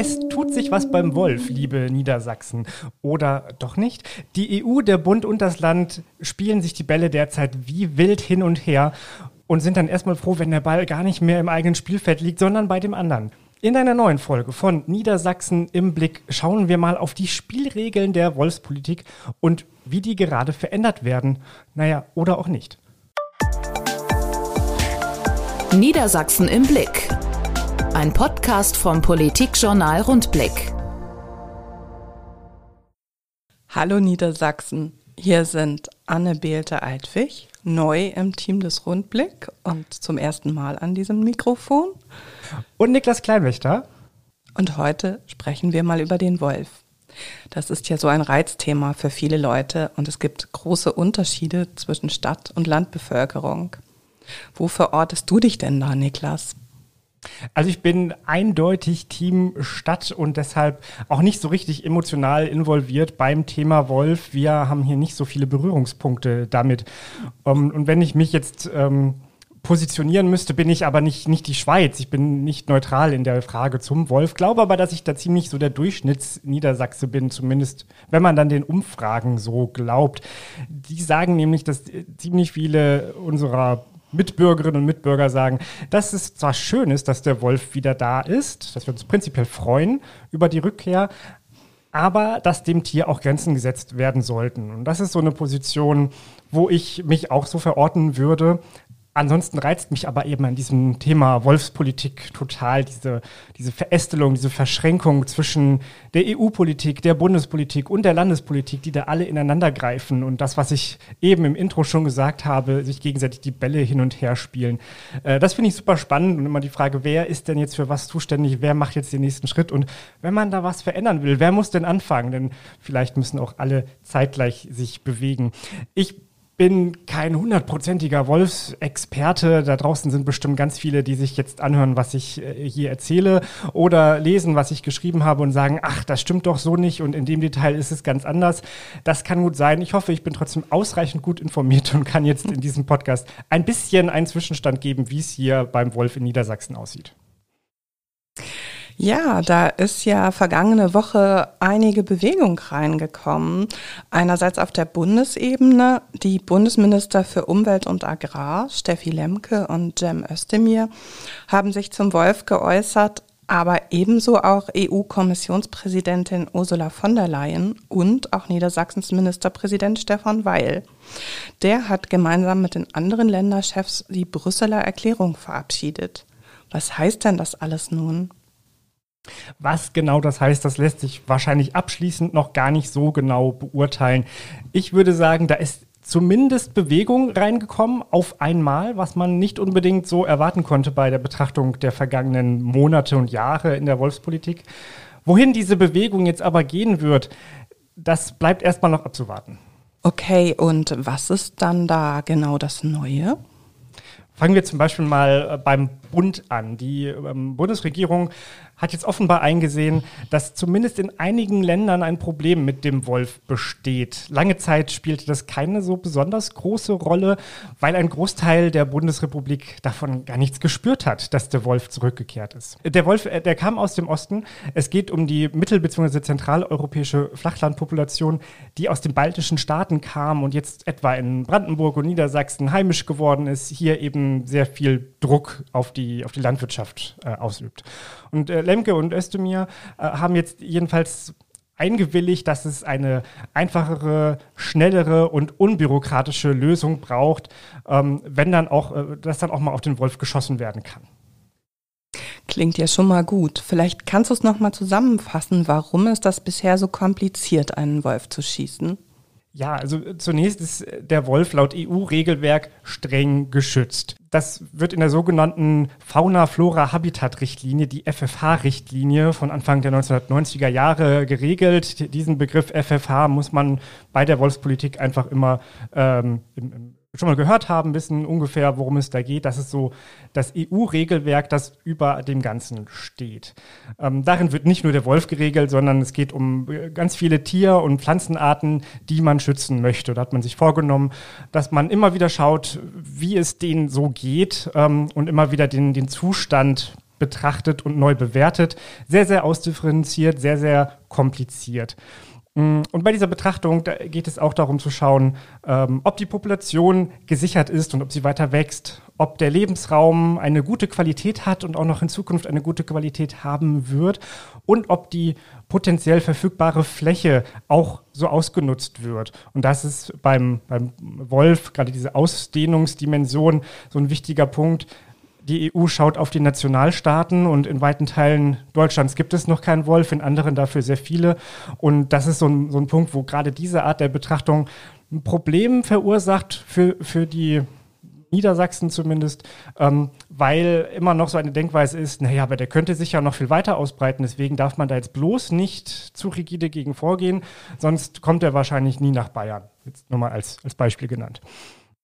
Es tut sich was beim Wolf, liebe Niedersachsen. Oder doch nicht? Die EU, der Bund und das Land spielen sich die Bälle derzeit wie wild hin und her und sind dann erstmal froh, wenn der Ball gar nicht mehr im eigenen Spielfeld liegt, sondern bei dem anderen. In einer neuen Folge von Niedersachsen im Blick schauen wir mal auf die Spielregeln der Wolfspolitik und wie die gerade verändert werden. Naja, oder auch nicht. Niedersachsen im Blick. Ein Podcast vom Politikjournal Rundblick. Hallo Niedersachsen, hier sind Anne Behlte-Eidwig, neu im Team des Rundblick und zum ersten Mal an diesem Mikrofon. Und Niklas Kleinwächter. Und heute sprechen wir mal über den Wolf. Das ist ja so ein Reizthema für viele Leute und es gibt große Unterschiede zwischen Stadt- und Landbevölkerung. Wo verortest du dich denn da, Niklas? Also ich bin eindeutig Team Stadt und deshalb auch nicht so richtig emotional involviert beim Thema Wolf. Wir haben hier nicht so viele Berührungspunkte damit. Um, ähm, und wenn ich mich jetzt ähm, positionieren müsste, bin ich aber nicht, nicht die Schweiz. Ich bin nicht neutral in der Frage zum Wolf. Glaube aber, dass ich da ziemlich so der Durchschnittsniedersachse bin, zumindest wenn man dann den Umfragen so glaubt. Die sagen nämlich, dass ziemlich viele unserer Mitbürgerinnen und Mitbürger sagen, dass es zwar schön ist, dass der Wolf wieder da ist, dass wir uns prinzipiell freuen über die Rückkehr, aber dass dem Tier auch Grenzen gesetzt werden sollten. Und das ist so eine Position, wo ich mich auch so verorten würde. Ansonsten reizt mich aber eben an diesem Thema Wolfspolitik total diese, diese Verästelung, diese Verschränkung zwischen der EU-Politik, der Bundespolitik und der Landespolitik, die da alle ineinander greifen und das, was ich eben im Intro schon gesagt habe, sich gegenseitig die Bälle hin und her spielen. Äh, das finde ich super spannend und immer die Frage, wer ist denn jetzt für was zuständig, wer macht jetzt den nächsten Schritt und wenn man da was verändern will, wer muss denn anfangen? Denn vielleicht müssen auch alle zeitgleich sich bewegen. Ich bin kein hundertprozentiger Wolfsexperte. Da draußen sind bestimmt ganz viele, die sich jetzt anhören, was ich äh, hier erzähle oder lesen, was ich geschrieben habe und sagen, ach, das stimmt doch so nicht und in dem Detail ist es ganz anders. Das kann gut sein. Ich hoffe, ich bin trotzdem ausreichend gut informiert und kann jetzt in diesem Podcast ein bisschen einen Zwischenstand geben, wie es hier beim Wolf in Niedersachsen aussieht. Ja, da ist ja vergangene Woche einige Bewegung reingekommen. Einerseits auf der Bundesebene. Die Bundesminister für Umwelt und Agrar, Steffi Lemke und Cem Özdemir, haben sich zum Wolf geäußert, aber ebenso auch EU-Kommissionspräsidentin Ursula von der Leyen und auch Niedersachsens Ministerpräsident Stefan Weil. Der hat gemeinsam mit den anderen Länderchefs die Brüsseler Erklärung verabschiedet. Was heißt denn das alles nun? Was genau das heißt, das lässt sich wahrscheinlich abschließend noch gar nicht so genau beurteilen. Ich würde sagen, da ist zumindest Bewegung reingekommen auf einmal, was man nicht unbedingt so erwarten konnte bei der Betrachtung der vergangenen Monate und Jahre in der Wolfspolitik. Wohin diese Bewegung jetzt aber gehen wird, das bleibt erstmal noch abzuwarten. Okay, und was ist dann da genau das Neue? Fangen wir zum Beispiel mal äh, beim Bund an. Die ähm, Bundesregierung hat jetzt offenbar eingesehen, dass zumindest in einigen Ländern ein Problem mit dem Wolf besteht. Lange Zeit spielte das keine so besonders große Rolle, weil ein Großteil der Bundesrepublik davon gar nichts gespürt hat, dass der Wolf zurückgekehrt ist. Der Wolf, äh, der kam aus dem Osten. Es geht um die mittel- bzw. zentraleuropäische Flachlandpopulation, die aus den baltischen Staaten kam und jetzt etwa in Brandenburg und Niedersachsen heimisch geworden ist, hier eben sehr viel Druck auf die, auf die Landwirtschaft äh, ausübt. Und äh, Lemke und Özdemir äh, haben jetzt jedenfalls eingewilligt, dass es eine einfachere, schnellere und unbürokratische Lösung braucht, ähm, wenn dann auch, äh, dass dann auch mal auf den Wolf geschossen werden kann. Klingt ja schon mal gut. Vielleicht kannst du es noch mal zusammenfassen, warum ist das bisher so kompliziert, einen Wolf zu schießen? Ja, also zunächst ist der Wolf laut EU-Regelwerk streng geschützt. Das wird in der sogenannten Fauna-Flora-Habitat-Richtlinie, die FFH-Richtlinie von Anfang der 1990er Jahre geregelt. Diesen Begriff FFH muss man bei der Wolfspolitik einfach immer ähm, im, im schon mal gehört haben, wissen ungefähr, worum es da geht. Das ist so das EU-Regelwerk, das über dem Ganzen steht. Ähm, darin wird nicht nur der Wolf geregelt, sondern es geht um äh, ganz viele Tier- und Pflanzenarten, die man schützen möchte. Da hat man sich vorgenommen, dass man immer wieder schaut, wie es denen so geht ähm, und immer wieder den, den Zustand betrachtet und neu bewertet. Sehr, sehr ausdifferenziert, sehr, sehr kompliziert. Mm, und bei dieser Betrachtung geht es auch darum zu schauen, ähm, ob die Population gesichert ist und ob sie weiter wächst, ob der Lebensraum eine gute Qualität hat und auch noch in Zukunft eine gute Qualität haben wird und ob die potenziell verfügbare Fläche auch so ausgenutzt wird. Und das ist beim, beim Wolf, gerade diese Ausdehnungsdimension, so ein wichtiger Punkt die EU schaut auf die Nationalstaaten und in weiten Teilen Deutschlands gibt es noch keinen Wolf, in anderen dafür sehr viele. Und das ist so ein, so ein Punkt, wo gerade diese Art der Betrachtung ein Problem verursacht für, für die Niedersachsen zumindest, ähm, weil immer noch so eine Denkweise ist, naja, aber der könnte sich ja noch viel weiter ausbreiten, deswegen darf man da jetzt bloß nicht zu rigide gegen vorgehen, sonst kommt er wahrscheinlich nie nach Bayern. Jetzt nur mal als, als Beispiel genannt.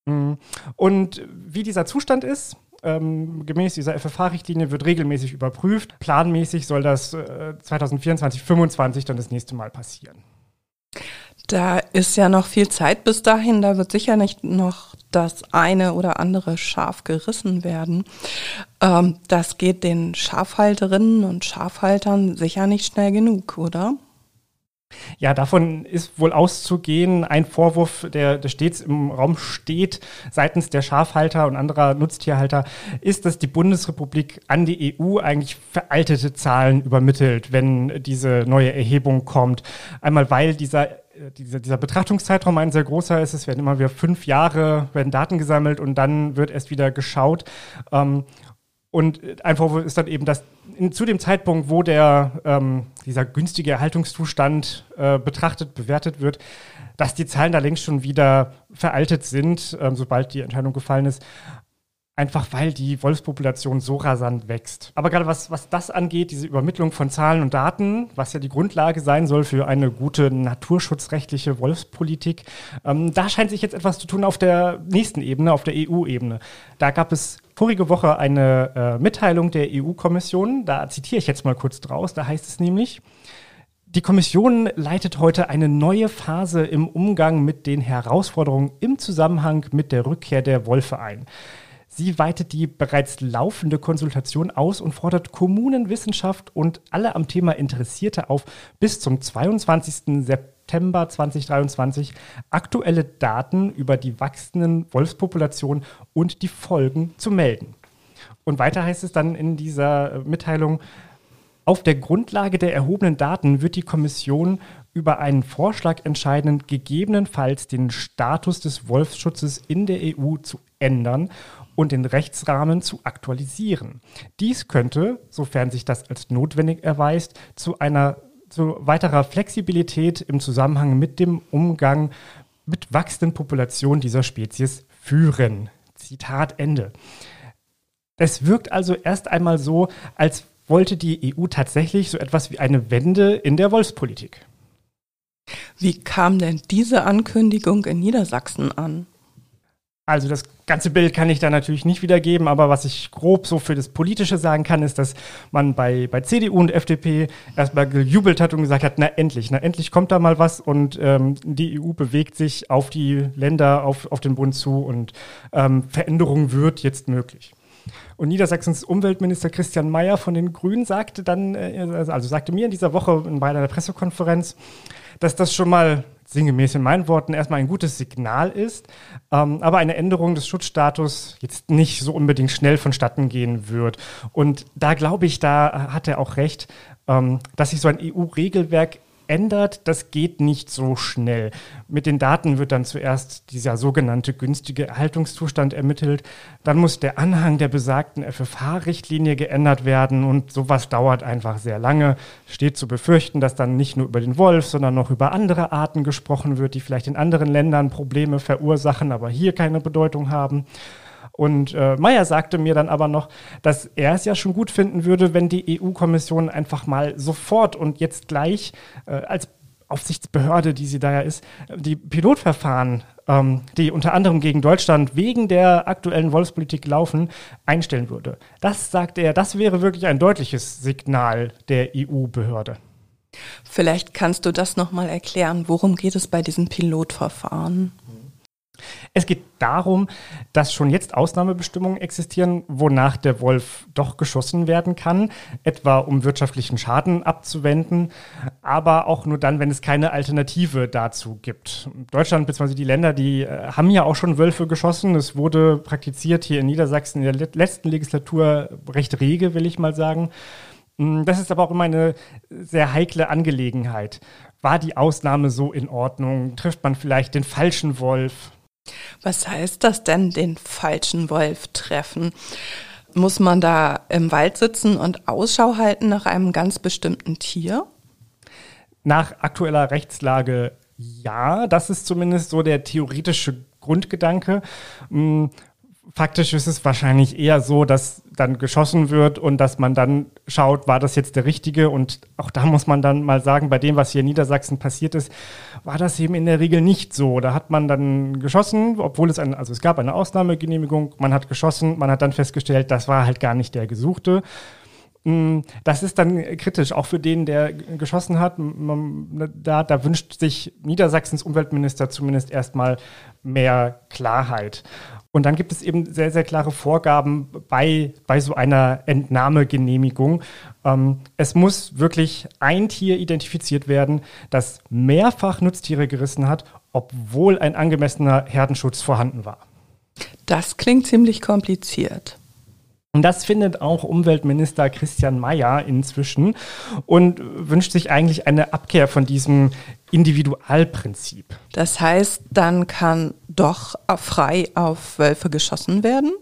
Mm. Und wie dieser Zustand ist, ähm, gemäß dieser FFH-Richtlinie wird regelmäßig überprüft. Planmäßig soll das äh, 2024, 2025 dann das nächste Mal passieren. Da ist ja noch viel Zeit bis dahin. Da wird sicher nicht noch das eine oder andere Schaf gerissen werden. Ähm, das geht den Schafhalterinnen und Schafhaltern sicher nicht schnell genug, oder? Ja, davon ist wohl auszugehen. Ein Vorwurf, der, der stets im Raum steht seitens der Schafhalter und anderer Nutztierhalter, ist, dass die Bundesrepublik an die EU eigentlich veraltete Zahlen übermittelt, wenn diese neue Erhebung kommt. Einmal weil dieser dieser, dieser Betrachtungszeitraum ein sehr großer ist. Es werden immer wieder fünf Jahre werden Daten gesammelt und dann wird erst wieder geschaut. Ähm, und ein Vorwurf ist dann eben, dass in, zu dem Zeitpunkt, wo der, ähm, dieser günstige Erhaltungszustand äh, betrachtet, bewertet wird, dass die Zahlen da längst schon wieder veraltet sind, ähm, sobald die Entscheidung gefallen ist. Einfach weil die Wolfspopulation so rasant wächst. Aber gerade was, was das angeht, diese Übermittlung von Zahlen und Daten, was ja die Grundlage sein soll für eine gute naturschutzrechtliche Wolfspolitik, ähm, da scheint sich jetzt etwas zu tun auf der nächsten Ebene, auf der EU-Ebene. Da gab es vorige Woche eine äh, Mitteilung der EU-Kommission, da zitiere ich jetzt mal kurz draus, da heißt es nämlich, die Kommission leitet heute eine neue Phase im Umgang mit den Herausforderungen im Zusammenhang mit der Rückkehr der Wolfe ein. Sie weitet die bereits laufende Konsultation aus und fordert Kommunen, Wissenschaft und alle am Thema Interessierte auf, bis zum 22. September 2023 aktuelle Daten über die wachsenden Wolfspopulationen und die Folgen zu melden. Und weiter heißt es dann in dieser Mitteilung, auf der Grundlage der erhobenen Daten wird die Kommission über einen Vorschlag entscheiden, gegebenenfalls den Status des Wolfsschutzes in der EU zu ändern und den Rechtsrahmen zu aktualisieren. Dies könnte, sofern sich das als notwendig erweist, zu einer zu weiterer Flexibilität im Zusammenhang mit dem Umgang mit wachsenden Populationen dieser Spezies führen. Zitat Ende. Es wirkt also erst einmal so, als wollte die EU tatsächlich so etwas wie eine Wende in der Wolfspolitik. Wie kam denn diese Ankündigung in Niedersachsen an? Also das ganze Bild kann ich da natürlich nicht wiedergeben, aber was ich grob so für das Politische sagen kann, ist, dass man bei, bei CDU und FDP erstmal gejubelt hat und gesagt hat, na endlich, na endlich kommt da mal was und ähm, die EU bewegt sich auf die Länder, auf, auf den Bund zu und ähm, Veränderung wird jetzt möglich. Und Niedersachsens Umweltminister Christian Mayer von den Grünen sagte dann, äh, also sagte mir in dieser Woche bei einer Pressekonferenz, dass das schon mal sinngemäß in meinen Worten erstmal ein gutes Signal ist, ähm, aber eine Änderung des Schutzstatus jetzt nicht so unbedingt schnell vonstatten gehen wird. Und da glaube ich, da hat er auch recht, ähm, dass sich so ein EU-Regelwerk ändert, das geht nicht so schnell. Mit den Daten wird dann zuerst dieser sogenannte günstige Erhaltungszustand ermittelt. Dann muss der Anhang der besagten FFH-Richtlinie geändert werden und sowas dauert einfach sehr lange. Steht zu befürchten, dass dann nicht nur über den Wolf, sondern noch über andere Arten gesprochen wird, die vielleicht in anderen Ländern Probleme verursachen, aber hier keine Bedeutung haben. Und äh, Meyer sagte mir dann aber noch, dass er es ja schon gut finden würde, wenn die EU-Kommission einfach mal sofort und jetzt gleich äh, als Aufsichtsbehörde, die sie da ja ist, die Pilotverfahren, ähm, die unter anderem gegen Deutschland wegen der aktuellen Wolfspolitik laufen, einstellen würde. Das, sagte er, das wäre wirklich ein deutliches Signal der EU-Behörde. Vielleicht kannst du das nochmal erklären. Worum geht es bei diesen Pilotverfahren? Es geht darum, dass schon jetzt Ausnahmebestimmungen existieren, wonach der Wolf doch geschossen werden kann, etwa um wirtschaftlichen Schaden abzuwenden, aber auch nur dann, wenn es keine Alternative dazu gibt. Deutschland bzw. die Länder, die äh, haben ja auch schon Wölfe geschossen. Es wurde praktiziert hier in Niedersachsen in der letzten Legislatur recht rege, will ich mal sagen. Mm, das ist aber auch immer eine sehr heikle Angelegenheit. War die Ausnahme so in Ordnung? Trifft man vielleicht den falschen Wolf? Was heißt das denn, den falschen Wolf treffen? Muss man da im Wald sitzen und Ausschau halten nach einem ganz bestimmten Tier? Nach aktueller Rechtslage ja, das ist zumindest so der theoretische Grundgedanke. Faktisch ist es wahrscheinlich eher so, dass dann geschossen wird und dass man dann schaut, war das jetzt der richtige? Und auch da muss man dann mal sagen, bei dem, was hier in Niedersachsen passiert ist, war das eben in der Regel nicht so. Da hat man dann geschossen, obwohl es ein, also es gab eine Ausnahmegenehmigung, man hat geschossen, man hat dann festgestellt, das war halt gar nicht der Gesuchte. Mm, das ist dann kritisch, auch für den, der geschossen hat. Da, da wünscht sich Niedersachsens Umweltminister zumindest erstmal mehr Klarheit. Und dann gibt es eben sehr, sehr klare Vorgaben bei, bei so einer Entnahmegenehmigung. Ähm, es muss wirklich ein Tier identifiziert werden, das mehrfach Nutztiere gerissen hat, obwohl ein angemessener Herdenschutz vorhanden war. Das klingt ziemlich kompliziert. Und das findet auch Umweltminister Christian Mayer inzwischen und wünscht sich eigentlich eine Abkehr von diesem Individualprinzip. Das heißt, dann kann doch frei auf Wölfe geschossen werden?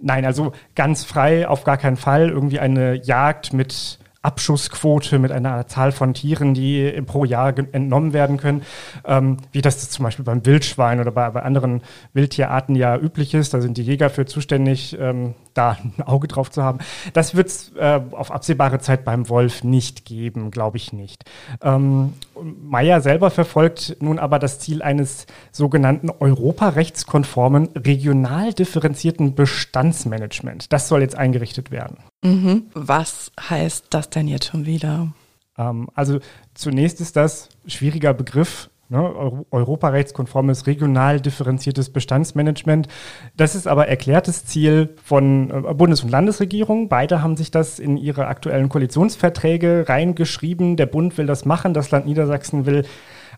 Nein, also ganz frei auf gar keinen Fall. Irgendwie eine Jagd mit Abschussquote mit einer Zahl von Tieren, die pro Jahr entnommen werden können, ähm, wie das zum Beispiel beim Wildschwein oder bei, bei, anderen Wildtierarten ja üblich ist. Da sind die Jäger für zuständig, ähm, da ein Auge drauf zu haben. Das wird es äh, auf absehbare Zeit beim Wolf nicht geben, glaube ich nicht. Ähm, Meyer selber verfolgt nun aber das Ziel eines sogenannten europarechtskonformen, regional differenzierten Bestandsmanagement. Das soll jetzt eingerichtet werden. Mhm. Was heißt das denn jetzt schon wieder? Ähm, also zunächst ist das schwieriger Begriff. Ne, europarechtskonformes, regional differenziertes Bestandsmanagement. Das ist aber erklärtes Ziel von äh, Bundes- und Landesregierung. Beide haben sich das in ihre aktuellen Koalitionsverträge reingeschrieben. Der Bund will das machen, das Land Niedersachsen will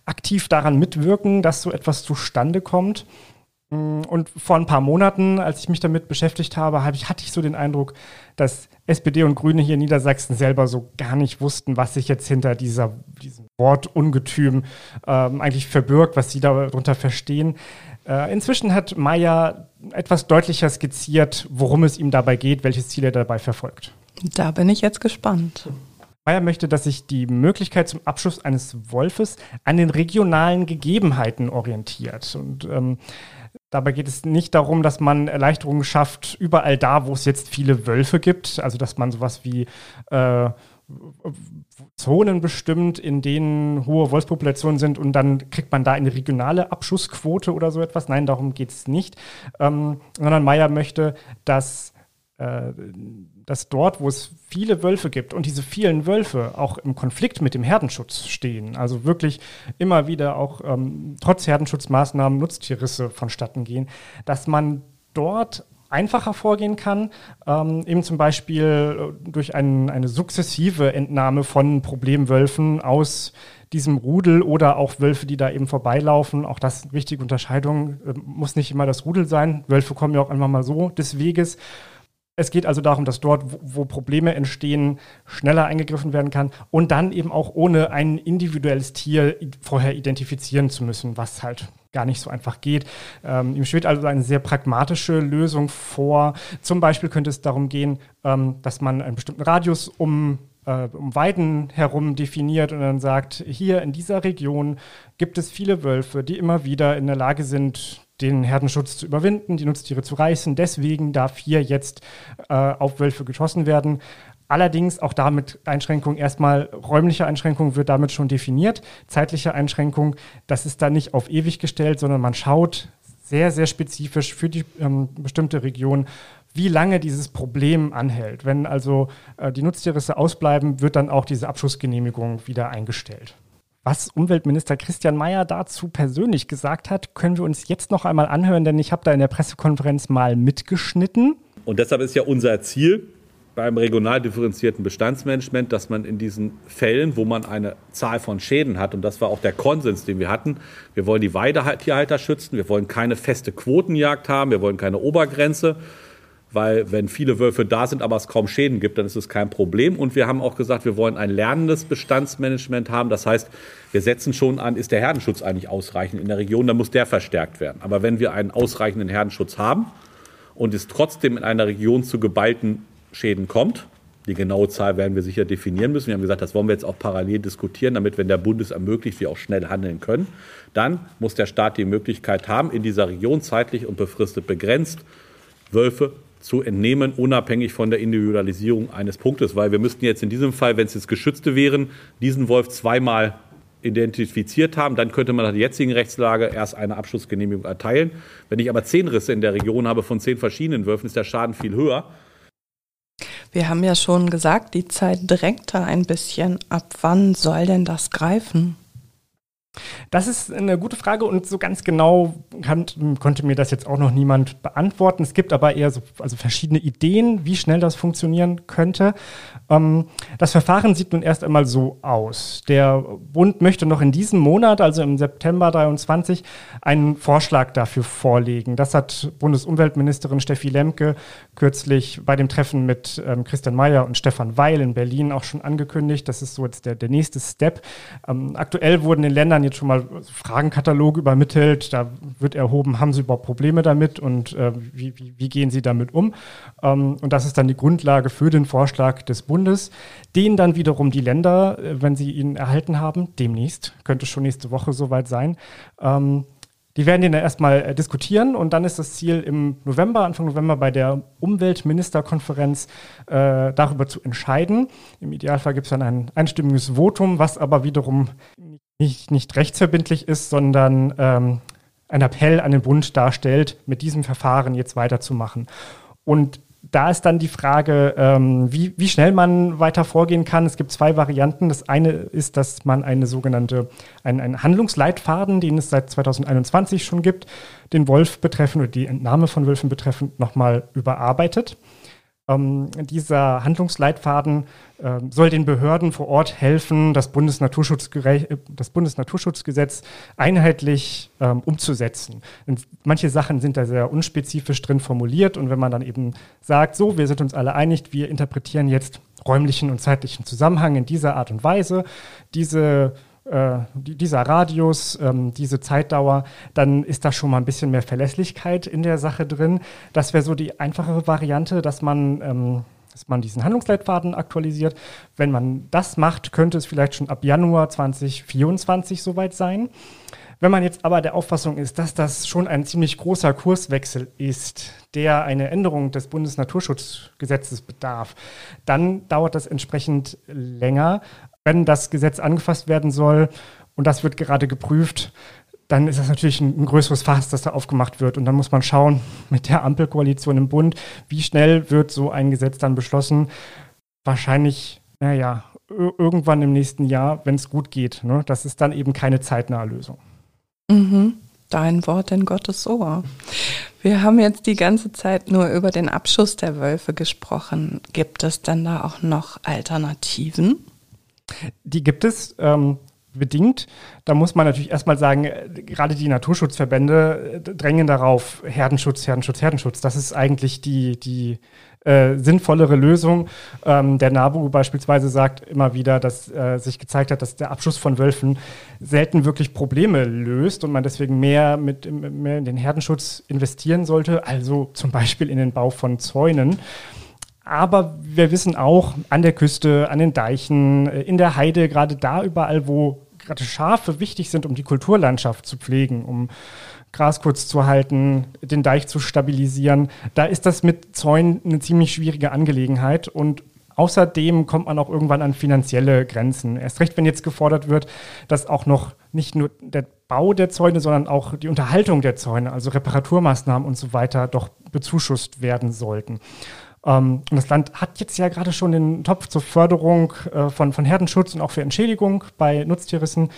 aktiv daran mitwirken, dass so etwas zustande kommt. Mm, und vor ein paar Monaten, als ich mich damit beschäftigt habe, hab ich, hatte ich so den Eindruck, dass SPD und Grüne hier in Niedersachsen selber so gar nicht wussten, was sich jetzt hinter dieser, diesem Wort Ungetüm ähm, eigentlich verbirgt, was sie darunter verstehen. Äh, inzwischen hat Meyer etwas deutlicher skizziert, worum es ihm dabei geht, welches Ziel er dabei verfolgt. Da bin ich jetzt gespannt. Meyer möchte, dass sich die Möglichkeit zum Abschuss eines Wolfes an den regionalen Gegebenheiten orientiert. Und ähm, Dabei geht es nicht darum, dass man Erleichterungen schafft, überall da, wo es jetzt viele Wölfe gibt. Also, dass man sowas wie äh, Zonen bestimmt, in denen hohe Wolfspopulationen sind und dann kriegt man da eine regionale Abschussquote oder so etwas. Nein, darum geht es nicht. Ähm, sondern Meyer möchte, dass dass dort, wo es viele Wölfe gibt und diese vielen Wölfe auch im Konflikt mit dem Herdenschutz stehen, also wirklich immer wieder auch ähm, trotz Herdenschutzmaßnahmen Nutztierrisse vonstatten gehen, dass man dort einfacher vorgehen kann, ähm, eben zum Beispiel äh, durch ein, eine sukzessive Entnahme von Problemwölfen aus diesem Rudel oder auch Wölfe, die da eben vorbeilaufen. Auch das ist wichtige Unterscheidung. Äh, muss nicht immer das Rudel sein. Wölfe kommen ja auch einfach mal so des Weges. Es geht also darum, dass dort, wo, Probleme entstehen, schneller eingegriffen werden kann und dann eben auch ohne ein individuelles Tier vorher identifizieren zu müssen, was halt gar nicht so einfach geht. Ähm, ihm schwebt also eine sehr pragmatische Lösung vor. Zum Beispiel könnte es darum gehen, ähm, dass man einen bestimmten Radius um äh, um Weiden herum definiert und dann sagt, hier in dieser Region gibt es viele Wölfe, die immer wieder in der Lage sind, den Herdenschutz zu überwinden, die Nutztiere zu reißen. Deswegen darf hier jetzt äh, auf Wölfe geschossen werden. Allerdings auch damit Einschränkung, erstmal räumliche Einschränkung wird damit schon definiert. Zeitliche Einschränkung, das ist dann nicht auf ewig gestellt, sondern man schaut sehr, sehr spezifisch für die ähm, bestimmte Region, wie lange dieses Problem anhält. Wenn also äh, die Nutztierrisse ausbleiben, wird dann auch diese Abschussgenehmigung wieder eingestellt. Was Umweltminister Christian Mayer dazu persönlich gesagt hat, können wir uns jetzt noch einmal anhören, denn ich habe da in der Pressekonferenz mal mitgeschnitten. Und deshalb ist ja unser Ziel beim regional differenzierten Bestandsmanagement, dass man in diesen Fällen, wo man eine Zahl von Schäden hat, und das war auch der Konsens, den wir hatten, wir wollen die Weidetierhalter schützen, wir wollen keine feste Quotenjagd haben, wir wollen keine Obergrenze, weil wenn viele Wölfe da sind, aber es kaum Schäden gibt, dann ist es kein Problem. Und wir haben auch gesagt, wir wollen ein lernendes Bestandsmanagement haben. Das heißt, wir setzen schon an, ist der Herdenschutz eigentlich ausreichend in der Region, dann muss der verstärkt werden. Aber wenn wir einen ausreichenden Herdenschutz haben und es trotzdem in einer Region zu geballten Schäden kommt, die genaue Zahl werden wir sicher definieren müssen. Wir haben gesagt, das wollen wir jetzt auch parallel diskutieren, damit, wenn der Bund es ermöglicht, wir auch schnell handeln können. Dann muss der Staat die Möglichkeit haben, in dieser Region zeitlich und befristet begrenzt Wölfe zu entnehmen, unabhängig von der Individualisierung eines Punktes, weil wir müssten jetzt in diesem Fall, wenn es jetzt Geschützte wären, diesen Wolf zweimal identifiziert haben, dann könnte man nach der jetzigen Rechtslage erst eine Abschlussgenehmigung erteilen. Wenn ich aber zehn Risse in der Region habe von zehn verschiedenen Wölfen, ist der Schaden viel höher. Wir haben ja schon gesagt, die Zeit drängt da ein bisschen. Ab wann soll denn das greifen? Das ist eine gute Frage und so ganz genau kann, konnte mir das jetzt auch noch niemand beantworten. Es gibt aber eher so also verschiedene Ideen, wie schnell das funktionieren könnte. Ähm, das Verfahren sieht nun erst einmal so aus. Der Bund möchte noch in diesem Monat, also im September 23, einen Vorschlag dafür vorlegen. Das hat Bundesumweltministerin Steffi Lemke kürzlich bei dem Treffen mit ähm, Christian Mayer und Stefan Weil in Berlin auch schon angekündigt. Das ist so jetzt der, der nächste Step. Ähm, aktuell wurden in Ländern jetzt schon mal Fragenkatalog übermittelt. Da wird erhoben, haben sie überhaupt Probleme damit und wie, wie, wie, gehen sie damit um? Und das ist dann die Grundlage für den Vorschlag des Bundes, den dann wiederum die Länder, äh, wenn sie ihn erhalten haben, demnächst, könnte schon nächste Woche soweit sein, ähm, die werden den dann erstmal äh, diskutieren und dann ist das Ziel im November, Anfang November bei der Umweltministerkonferenz äh, darüber zu entscheiden. Im Idealfall gibt es dann ein einstimmiges Votum, was aber wiederum nicht, nicht rechtsverbindlich ist, sondern ähm, ein Appell an den Bund darstellt, mit diesem Verfahren jetzt weiterzumachen. Und da ist dann die Frage, ähm, wie, wie schnell man weiter vorgehen kann. Es gibt zwei Varianten. Das eine ist, dass man eine sogenannte, einen, einen Handlungsleitfaden, den es seit 2021 schon gibt, den Wolf betreffend oder die Entnahme von Wölfen betreffend nochmal überarbeitet. Ähm, dieser Handlungsleitfaden äh, soll den Behörden vor Ort helfen, das, das Bundesnaturschutzgesetz einheitlich ähm, umzusetzen. Und manche Sachen sind da sehr unspezifisch drin formuliert und wenn man dann eben sagt, so, wir sind uns alle einig, wir interpretieren jetzt räumlichen und zeitlichen Zusammenhang in dieser Art und Weise, diese äh, dieser Radius, ähm, diese Zeitdauer, dann ist da schon mal ein bisschen mehr Verlässlichkeit in der Sache drin. Das wäre so die einfachere Variante, dass man, ähm, dass man diesen Handlungsleitfaden aktualisiert. Wenn man das macht, könnte es vielleicht schon ab Januar 2024 soweit sein. Wenn man jetzt aber der Auffassung ist, dass das schon ein ziemlich großer Kurswechsel ist, der eine Änderung des Bundesnaturschutzgesetzes bedarf, dann dauert das entsprechend länger wenn das Gesetz angefasst werden soll und das wird gerade geprüft, dann ist das natürlich ein, ein, größeres Fass, das da aufgemacht wird. Und dann muss man schauen mit der Ampelkoalition im Bund, wie schnell wird so ein Gesetz dann beschlossen. Wahrscheinlich, naja, irgendwann im nächsten Jahr, wenn es gut geht. Ne? Das ist dann eben keine zeitnahe Lösung. Mhm. Dein Wort in Gottes Ohr. Wir haben jetzt die ganze Zeit nur über den Abschuss der Wölfe gesprochen. Gibt es denn da auch noch Alternativen? Die gibt es. Ähm, bedingt. Da muss man natürlich erstmal sagen, äh, gerade die Naturschutzverbände äh, drängen darauf, Herdenschutz, Herdenschutz, Herdenschutz. Das ist eigentlich die, die äh, sinnvollere Lösung. Ähm, der NABU beispielsweise sagt immer wieder, dass äh, sich gezeigt hat, dass der Abschuss von Wölfen selten wirklich Probleme löst und man deswegen mehr, mit, mehr in den Herdenschutz investieren sollte, also zum Beispiel in den Bau von Zäunen. Aber wir wissen auch, an der Küste, an den Deichen, äh, in der Heide, gerade da überall, wo gerade Schafe wichtig sind, um die Kulturlandschaft zu pflegen, um Gras kurz zu halten, den Deich zu stabilisieren, da ist das mit Zäunen eine ziemlich schwierige Angelegenheit und Außerdem kommt man auch irgendwann an finanzielle Grenzen. Erst recht, wenn jetzt gefordert wird, dass auch noch nicht nur der Bau der Zäune, sondern auch die Unterhaltung der Zäune, also Reparaturmaßnahmen und so weiter, doch bezuschusst werden sollten. Ähm, und das Land hat jetzt ja gerade schon den Topf zur Förderung äh, von, von Herdenschutz und auch für Entschädigung bei Nutztierrissen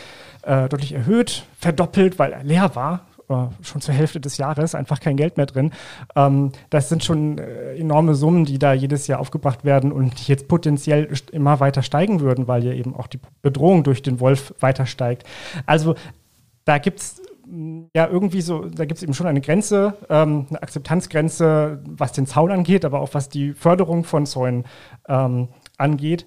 äh, deutlich erhöht, verdoppelt, weil er leer war äh, schon zur Hälfte des Jahres einfach kein Geld mehr drin. Ähm, das sind schon äh, enorme Summen, die da jedes Jahr aufgebracht werden und die jetzt potenziell immer weiter steigen würden, weil ja eben auch die Bedrohung durch den Wolf weiter steigt. Also da gibt es ja irgendwie so, da gibt es eben schon eine Grenze, ähm, eine Akzeptanzgrenze, was den Zaun angeht, aber auch was die Förderung von Zäunen ähm, angeht.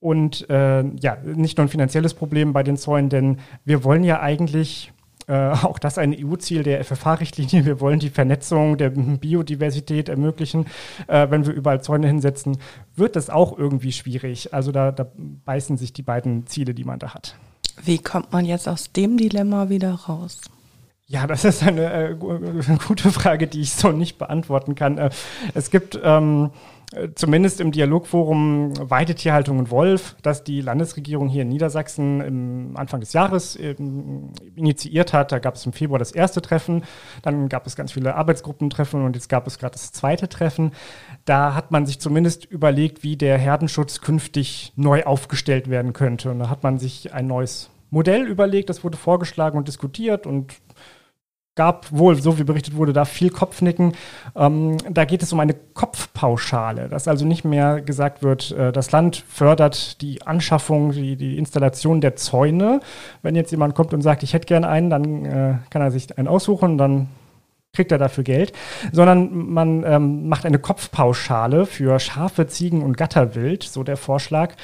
Und äh, ja, nicht nur ein finanzielles Problem bei den Zäunen, denn wir wollen ja eigentlich äh, auch das ein EU-Ziel der FFH-Richtlinie. Wir wollen die Vernetzung der Biodiversität ermöglichen. Äh, wenn wir überall Zäune hinsetzen, wird das auch irgendwie schwierig. Also da, da beißen sich die beiden Ziele, die man da hat. Wie kommt man jetzt aus dem Dilemma wieder raus? Ja, das ist eine äh, gute Frage, die ich so nicht beantworten kann. Äh, es gibt ähm, zumindest im Dialogforum Weidetierhaltung und Wolf, das die Landesregierung hier in Niedersachsen im Anfang des Jahres ähm, initiiert hat. Da gab es im Februar das erste Treffen, dann gab es ganz viele Arbeitsgruppentreffen und jetzt gab es gerade das zweite Treffen. Da hat man sich zumindest überlegt, wie der Herdenschutz künftig neu aufgestellt werden könnte. Und da hat man sich ein neues Modell überlegt, das wurde vorgeschlagen und diskutiert und gab wohl, so wie berichtet wurde, da viel Kopfnicken. Ähm, da geht es um eine Kopfpauschale, dass also nicht mehr gesagt wird, äh, das Land fördert die Anschaffung, die, die, Installation der Zäune. Wenn jetzt jemand kommt und sagt, ich hätte gern einen, dann äh, kann er sich einen aussuchen, dann kriegt er dafür Geld, sondern man ähm, macht eine Kopfpauschale für Schafe, Ziegen und Gatterwild, so der Vorschlag.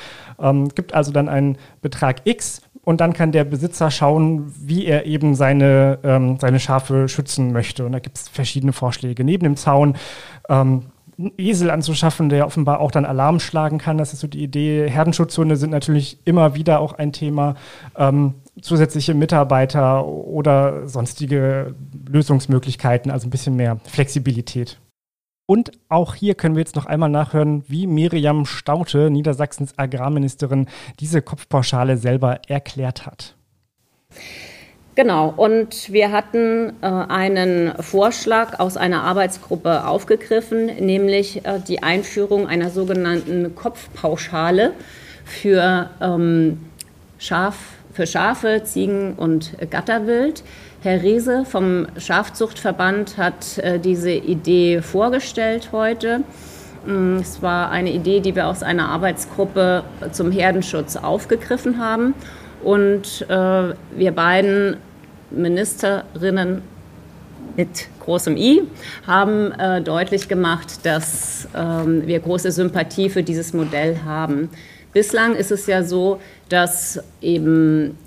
Ähm, gibt also dann einen Betrag X und dann kann der Besitzer schauen, wie er eben seine, ähm, seine Schafe schützen möchte. Und da gibt es verschiedene Vorschläge. Neben dem Zaun ähm, einen Esel anzuschaffen, der offenbar auch dann Alarm schlagen kann. Das ist so die Idee. Herdenschutzhunde sind natürlich immer wieder auch ein Thema. Ähm, zusätzliche Mitarbeiter oder sonstige Lösungsmöglichkeiten, also ein bisschen mehr Flexibilität. Und auch hier können wir jetzt noch einmal nachhören, wie Miriam Staute, Niedersachsens Agrarministerin, diese Kopfpauschale selber erklärt hat. Genau, und wir hatten äh, einen Vorschlag aus einer Arbeitsgruppe aufgegriffen, nämlich äh, die Einführung einer sogenannten Kopfpauschale für, ähm, Schaf, für Schafe, Ziegen und Gatterwild. Herr Riese vom Schafzuchtverband hat äh, diese Idee vorgestellt heute. Mm, es war eine Idee, die wir aus einer Arbeitsgruppe zum Herdenschutz aufgegriffen haben. Und äh, wir beiden Ministerinnen mit großem I haben äh, deutlich gemacht, dass ähm, wir große Sympathie für dieses Modell haben. Bislang ist es ja so, dass eben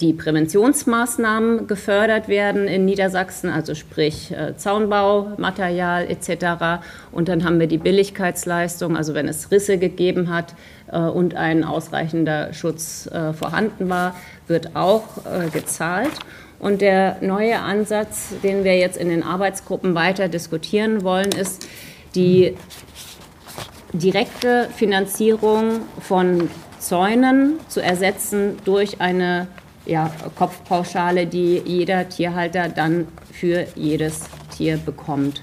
die Präventionsmaßnahmen gefördert werden in Niedersachsen, also sprich äh, Zaunbau, Material etc. Und dann haben wir die Billigkeitsleistung, also wenn es Risse gegeben hat äh, und ein ausreichender Schutz äh, vorhanden war, wird auch gezahlt. Und der neue Ansatz, den wir jetzt in den Arbeitsgruppen weiter diskutieren wollen, ist die direkte Finanzierung von Zäunen zu ersetzen durch eine ja, Kopfpauschale, die jeder Tierhalter dann für jedes Tier bekommt.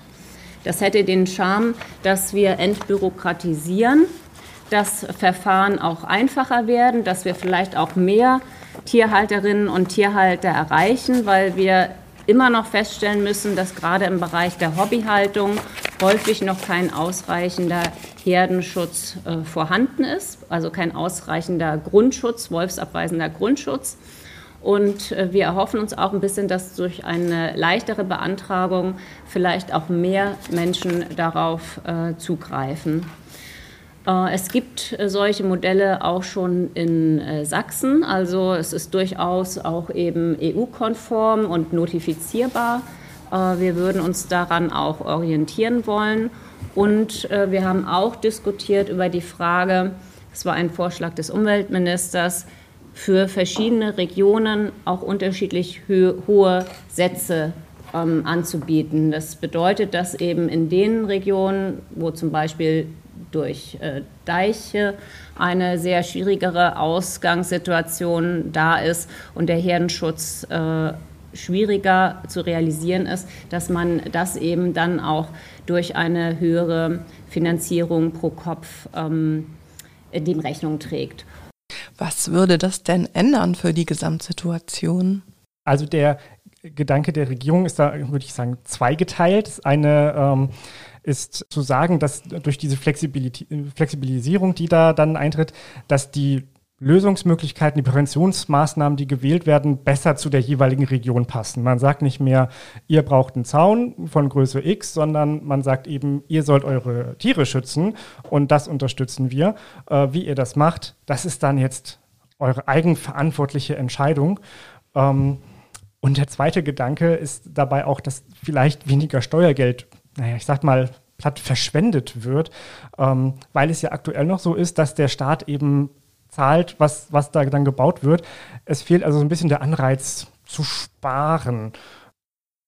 Das hätte den Charme, dass wir entbürokratisieren, dass Verfahren auch einfacher werden, dass wir vielleicht auch mehr Tierhalterinnen und Tierhalter erreichen, weil wir immer noch feststellen müssen, dass gerade im Bereich der Hobbyhaltung häufig noch kein ausreichender Herdenschutz äh, vorhanden ist, also kein ausreichender Grundschutz, wolfsabweisender Grundschutz. Und äh, wir erhoffen uns auch ein bisschen, dass durch eine leichtere Beantragung vielleicht auch mehr Menschen darauf äh, zugreifen. Äh, es gibt solche Modelle auch schon in Sachsen. Also es ist durchaus auch eben EU-konform und notifizierbar. Wir würden uns daran auch orientieren wollen. Und wir haben auch diskutiert über die Frage, es war ein Vorschlag des Umweltministers, für verschiedene Regionen auch unterschiedlich hohe Sätze ähm, anzubieten. Das bedeutet, dass eben in den Regionen, wo zum Beispiel durch äh, Deiche eine sehr schwierigere Ausgangssituation da ist und der Herdenschutz äh, schwieriger zu realisieren ist, dass man das eben dann auch durch eine höhere Finanzierung pro Kopf ähm, dem Rechnung trägt. Was würde das denn ändern für die Gesamtsituation? Also der Gedanke der Regierung ist da, würde ich sagen, zweigeteilt. Eine ähm, ist zu sagen, dass durch diese Flexibilisierung, die da dann eintritt, dass die Lösungsmöglichkeiten, die Präventionsmaßnahmen, die gewählt werden, besser zu der jeweiligen Region passen. Man sagt nicht mehr, ihr braucht einen Zaun von Größe X, sondern man sagt eben, ihr sollt eure Tiere schützen und das unterstützen wir. Äh, wie ihr das macht, das ist dann jetzt eure eigenverantwortliche Entscheidung. Ähm, und der zweite Gedanke ist dabei auch, dass vielleicht weniger Steuergeld, naja, ich sag mal, platt verschwendet wird, ähm, weil es ja aktuell noch so ist, dass der Staat eben zahlt, was, was da dann gebaut wird. Es fehlt also so ein bisschen der Anreiz zu sparen.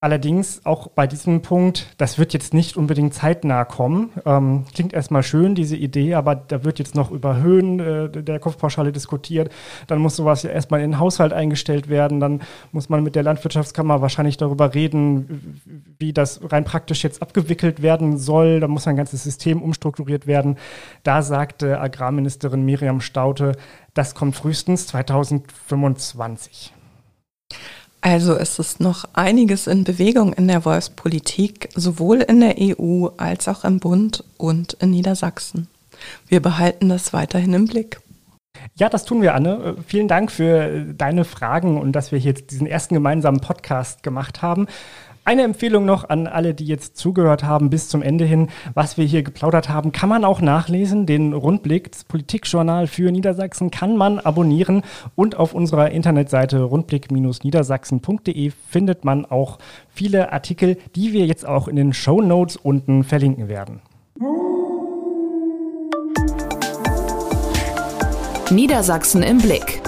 Allerdings auch bei diesem Punkt, das wird jetzt nicht unbedingt zeitnah kommen. Ähm, klingt erstmal schön, diese Idee, aber da wird jetzt noch über Höhen äh, der Kopfpauschale diskutiert. Dann muss sowas ja erstmal in den Haushalt eingestellt werden. Dann muss man mit der Landwirtschaftskammer wahrscheinlich darüber reden, wie das rein praktisch jetzt abgewickelt werden soll. Da muss ein ganzes System umstrukturiert werden. Da sagte Agrarministerin Miriam Staute, das kommt frühestens 2025. Also es ist noch einiges in Bewegung in der Wolfspolitik, sowohl in der EU als auch im Bund und in Niedersachsen. Wir behalten das weiterhin im Blick. Ja, das tun wir, Anne. Vielen Dank für deine Fragen und dass wir jetzt diesen ersten gemeinsamen Podcast gemacht haben. Eine Empfehlung noch an alle, die jetzt zugehört haben bis zum Ende hin. Was wir hier geplaudert haben, kann man auch nachlesen. Den Rundblick, das Politikjournal für Niedersachsen, kann man abonnieren. Und auf unserer Internetseite rundblick-niedersachsen.de findet man auch viele Artikel, die wir jetzt auch in den Show Notes unten verlinken werden. Niedersachsen im Blick.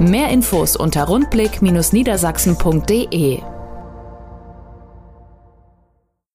Mehr Infos unter rundblick-niedersachsen.de